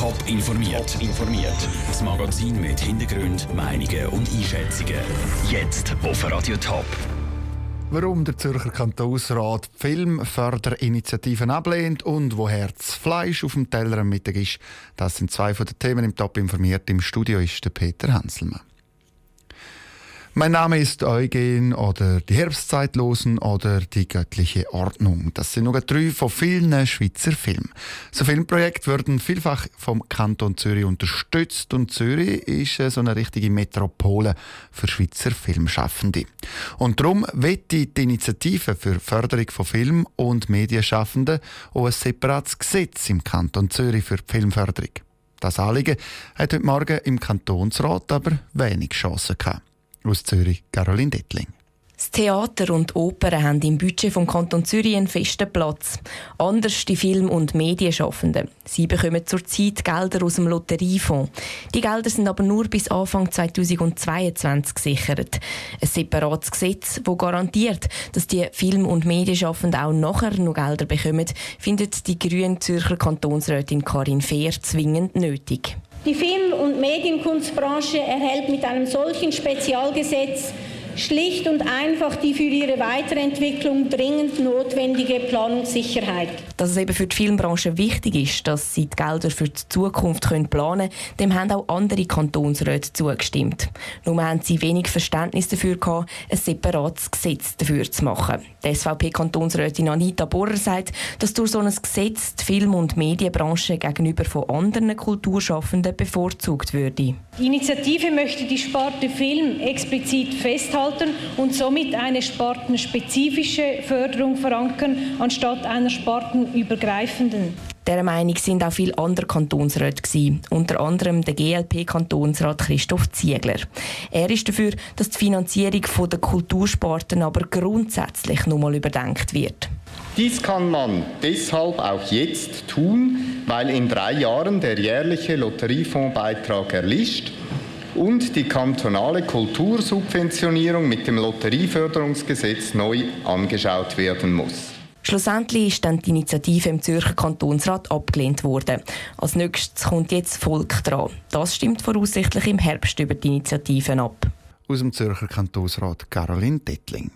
Top informiert. informiert. Das Magazin mit Hintergrund, Meinungen und Einschätzungen. Jetzt auf Radio Top. Warum der Zürcher Kantonsrat Filmförderinitiativen ablehnt und woher das Fleisch auf dem Teller am Mittag ist, das sind zwei von den Themen im Top informiert. Im Studio ist der Peter Hanselmann. Mein Name ist Eugen oder die Herbstzeitlosen oder die göttliche Ordnung. Das sind nur drei von vielen Schweizer Filmen. So Filmprojekte werden vielfach vom Kanton Zürich unterstützt und Zürich ist so eine richtige Metropole für Schweizer Filmschaffende. Und darum wird die Initiative für Förderung von Film- und Medienschaffenden auch ein separates Gesetz im Kanton Zürich für die Filmförderung. Das Anliegen hat heute Morgen im Kantonsrat aber wenig Chancen gehabt. Aus Zürich, Caroline Dettling. Das Theater und Oper haben im Budget vom Kanton Zürich einen festen Platz. Anders die Film- und Medienschaffenden. Sie bekommen zurzeit Gelder aus dem Lotteriefonds. Die Gelder sind aber nur bis Anfang 2022 gesichert. Ein separates Gesetz, das garantiert, dass die Film- und Medienschaffenden auch nachher noch Gelder bekommen, findet die grüne Zürcher Kantonsrätin Karin Fehr zwingend nötig. Die Film- und Medienkunstbranche erhält mit einem solchen Spezialgesetz schlicht und einfach die für ihre Weiterentwicklung dringend notwendige Planungssicherheit. Dass es eben für die Filmbranche wichtig ist, dass sie die Gelder für die Zukunft können planen können, dem haben auch andere Kantonsräte zugestimmt. Nur haben sie wenig Verständnis dafür gehabt, ein separates Gesetz dafür zu machen. Die SVP-Kantonsrätin Anita Bohrer sagt, dass durch so ein Gesetz die Film- und Medienbranche gegenüber von anderen Kulturschaffenden bevorzugt würde. Die Initiative möchte die Sparte Film explizit festhalten und somit eine spartenspezifische Förderung verankern, anstatt einer spartenübergreifenden. Dieser Meinung sind auch viele andere Kantonsräte gewesen, unter anderem der GLP-Kantonsrat Christoph Ziegler. Er ist dafür, dass die Finanzierung der Kultursparten aber grundsätzlich nochmal überdenkt wird. Dies kann man deshalb auch jetzt tun, weil in drei Jahren der jährliche Lotteriefondsbeitrag erlischt und die kantonale Kultursubventionierung mit dem Lotterieförderungsgesetz neu angeschaut werden muss. Schlussendlich ist dann die Initiative im Zürcher Kantonsrat abgelehnt worden. Als nächstes kommt jetzt Volk dran. Das stimmt voraussichtlich im Herbst über die Initiativen ab. Aus dem Zürcher Kantonsrat Caroline Dettling.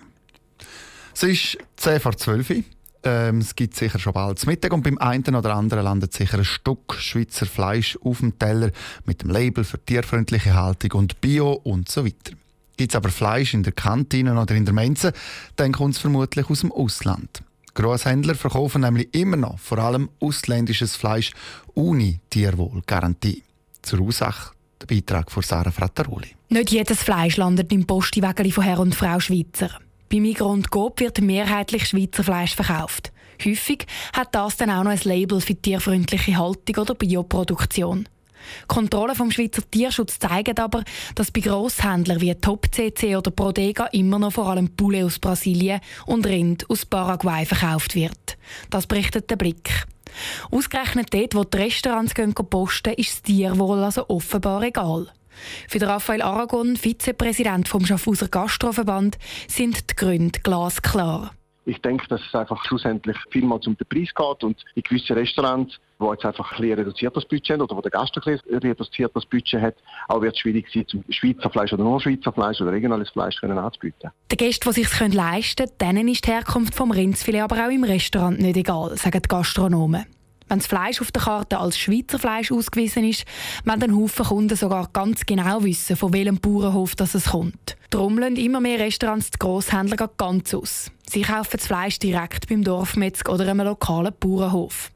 Es ist 10 vor 12 Uhr. Ähm, es gibt sicher schon bald zum Mittag und beim einen oder anderen landet sicher ein Stück Schweizer Fleisch auf dem Teller mit dem Label für tierfreundliche Haltung und Bio und so weiter. Gibt es aber Fleisch in der Kantine oder in der Mensa, dann kommt es vermutlich aus dem Ausland. Grosshändler verkaufen nämlich immer noch vor allem ausländisches Fleisch ohne Tierwohlgarantie. Zur Ursache der Beitrag von Sarah Frattaroli. Nicht jedes Fleisch landet im Postiwägeli von Herr und Frau Schweizer. Bei Migros und Coop wird mehrheitlich Schweizer Fleisch verkauft. Häufig hat das dann auch noch ein Label für tierfreundliche Haltung oder Bioproduktion. Kontrollen vom Schweizer Tierschutz zeigen aber, dass bei Grosshändlern wie Top CC oder Prodega immer noch vor allem Poulet aus Brasilien und Rind aus Paraguay verkauft wird. Das berichtet der Blick. Ausgerechnet dort, wo die Restaurants gehen posten, ist das Tierwohl also offenbar egal. Für Raphael Aragon, Vizepräsident vom Schaffhauser Gastroverband, sind die Gründe glasklar. Ich denke, dass es einfach schlussendlich vielmals um den Preis geht und in gewissen Restaurants, wo jetzt einfach ein bisschen reduziertes Budget haben oder wo der Gast ein reduziertes Budget hat, auch wird es schwierig sein, zum Schweizer Fleisch oder nur Schweizer Fleisch oder regionales Fleisch können anzubieten. Den Gästen, die sich leisten können, denen ist die Herkunft vom Rindsfilet aber auch im Restaurant nicht egal, sagen die Gastronomen. Wenn das Fleisch auf der Karte als Schweizer Fleisch ausgewiesen ist, wollen dann Haufen Kunden sogar ganz genau wissen, von welchem Bauernhof das es kommt. Darum lassen immer mehr Restaurants die Grosshändler ganz aus. Sie kaufen das Fleisch direkt beim Dorfmetzger oder einem lokalen Bauernhof.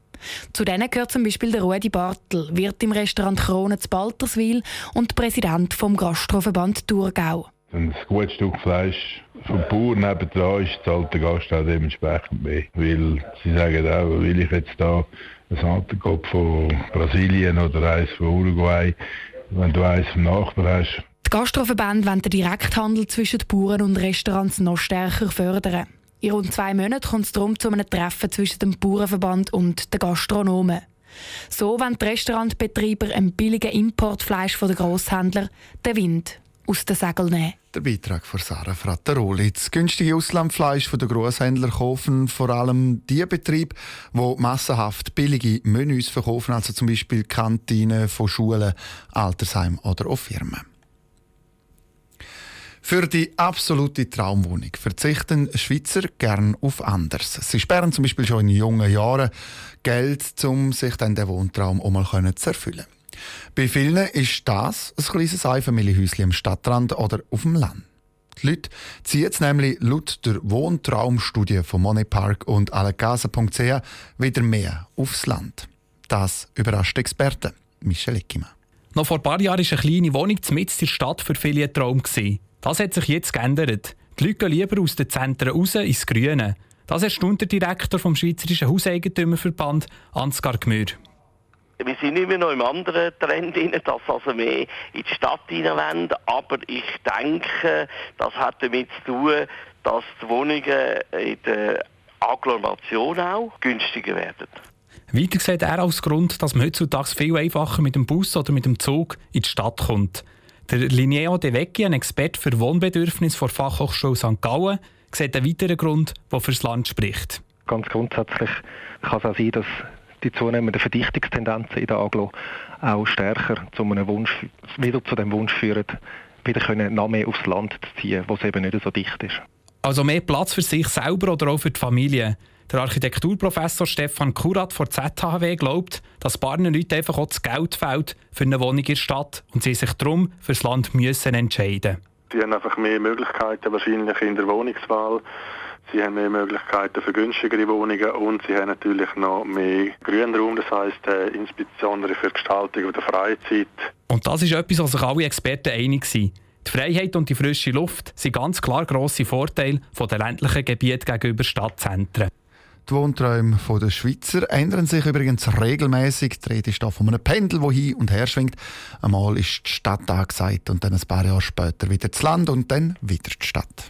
Zu denen gehört zum Beispiel der Rudi Bartel, Wirt im Restaurant Krone zu Balterswil und Präsident vom Gastroverband Thurgau. Ein gutes Stück Fleisch vom Bauer nebenan ist, zahlt der Gast auch dementsprechend mehr. Weil sie sagen auch, will ich jetzt da ein Antenkopf von Brasilien oder eins von Uruguay, wenn du eins vom Nachbar hast. Die Gastroverbände wollen den Direkthandel zwischen Bauern und Restaurants noch stärker fördern. In rund zwei Monaten kommt es darum zu einem Treffen zwischen dem Bauernverband und den Gastronomen. So wollen die Restaurantbetreiber ein billigen Importfleisch von den Grosshändlern den Wind aus den Segeln nehmen. Der Beitrag von Sarah Frattaroli. Das günstige Auslandfleisch der Grosshändler kaufen vor allem die Betriebe, die massenhaft billige Menüs verkaufen, also zum Beispiel Kantinen von Schulen, Altersheimen oder auch Firmen. Für die absolute Traumwohnung verzichten Schweizer gern auf anders. Sie sperren zum Beispiel schon in jungen Jahren Geld, um sich dann den Wohntraum auch mal zu erfüllen. Bei vielen ist das ein kleines Einfamilienhäuschen am Stadtrand oder auf dem Land. Die Leute ziehen jetzt nämlich laut der Wohntraumstudie von Money Park und allegasa.ch wieder mehr aufs Land. Das überrascht Experten. Michel Eckimann. Noch vor ein paar Jahren war eine kleine Wohnung mitten in der Stadt für viele ein Traum. Das hat sich jetzt geändert. Die Leute gehen lieber aus den Zentren raus ins Grüne. Das erstaunt der Direktor vom Schweizerischen Hauseigentümerverband, Ansgar Gmür. Wir sind immer noch im anderen Trend drin, dass also mehr in die Stadt hinein Aber ich denke, das hat damit zu tun, dass die Wohnungen in der Agglomeration auch günstiger werden. Weiter sieht er als Grund, dass man heutzutage viel einfacher mit dem Bus oder mit dem Zug in die Stadt kommt. Der Linneo De Vecchi, ein Experte für Wohnbedürfnis vor Fachhochschule St. Gallen, sieht einen weiteren Grund, der für das Land spricht. Ganz grundsätzlich kann es auch sein, dass die zunehmenden Verdichtungstendenzen in der Aglo auch stärker zu einem Wunsch, wieder zu dem Wunsch führen, wieder können noch mehr aufs Land zu ziehen, wo es eben nicht so dicht ist. Also mehr Platz für sich selber oder auch für die Familie. Der Architekturprofessor Stefan Kurat von ZHW glaubt, dass Barnen Leute einfach auch das Geld fehlt für eine Wohnung in der Stadt und sie sich darum fürs Land müssen entscheiden Die haben einfach mehr Möglichkeiten wahrscheinlich in der Wohnungswahl. Sie haben mehr Möglichkeiten für günstigere Wohnungen und sie haben natürlich noch mehr Grünraum, das heisst äh, insbesondere für die Gestaltung der Freizeit. Und das ist etwas, was sich alle Experten einig sind. Die Freiheit und die frische Luft sind ganz klar grosse Vorteile von den ländlichen Gebieten gegenüber Stadtzentren. Die Wohnträume der Schweizer ändern sich übrigens regelmäßig. Die Rede ist von einem Pendel, das hin und her schwingt. Einmal ist die Stadt angesagt und dann ein paar Jahre später wieder das Land und dann wieder die Stadt.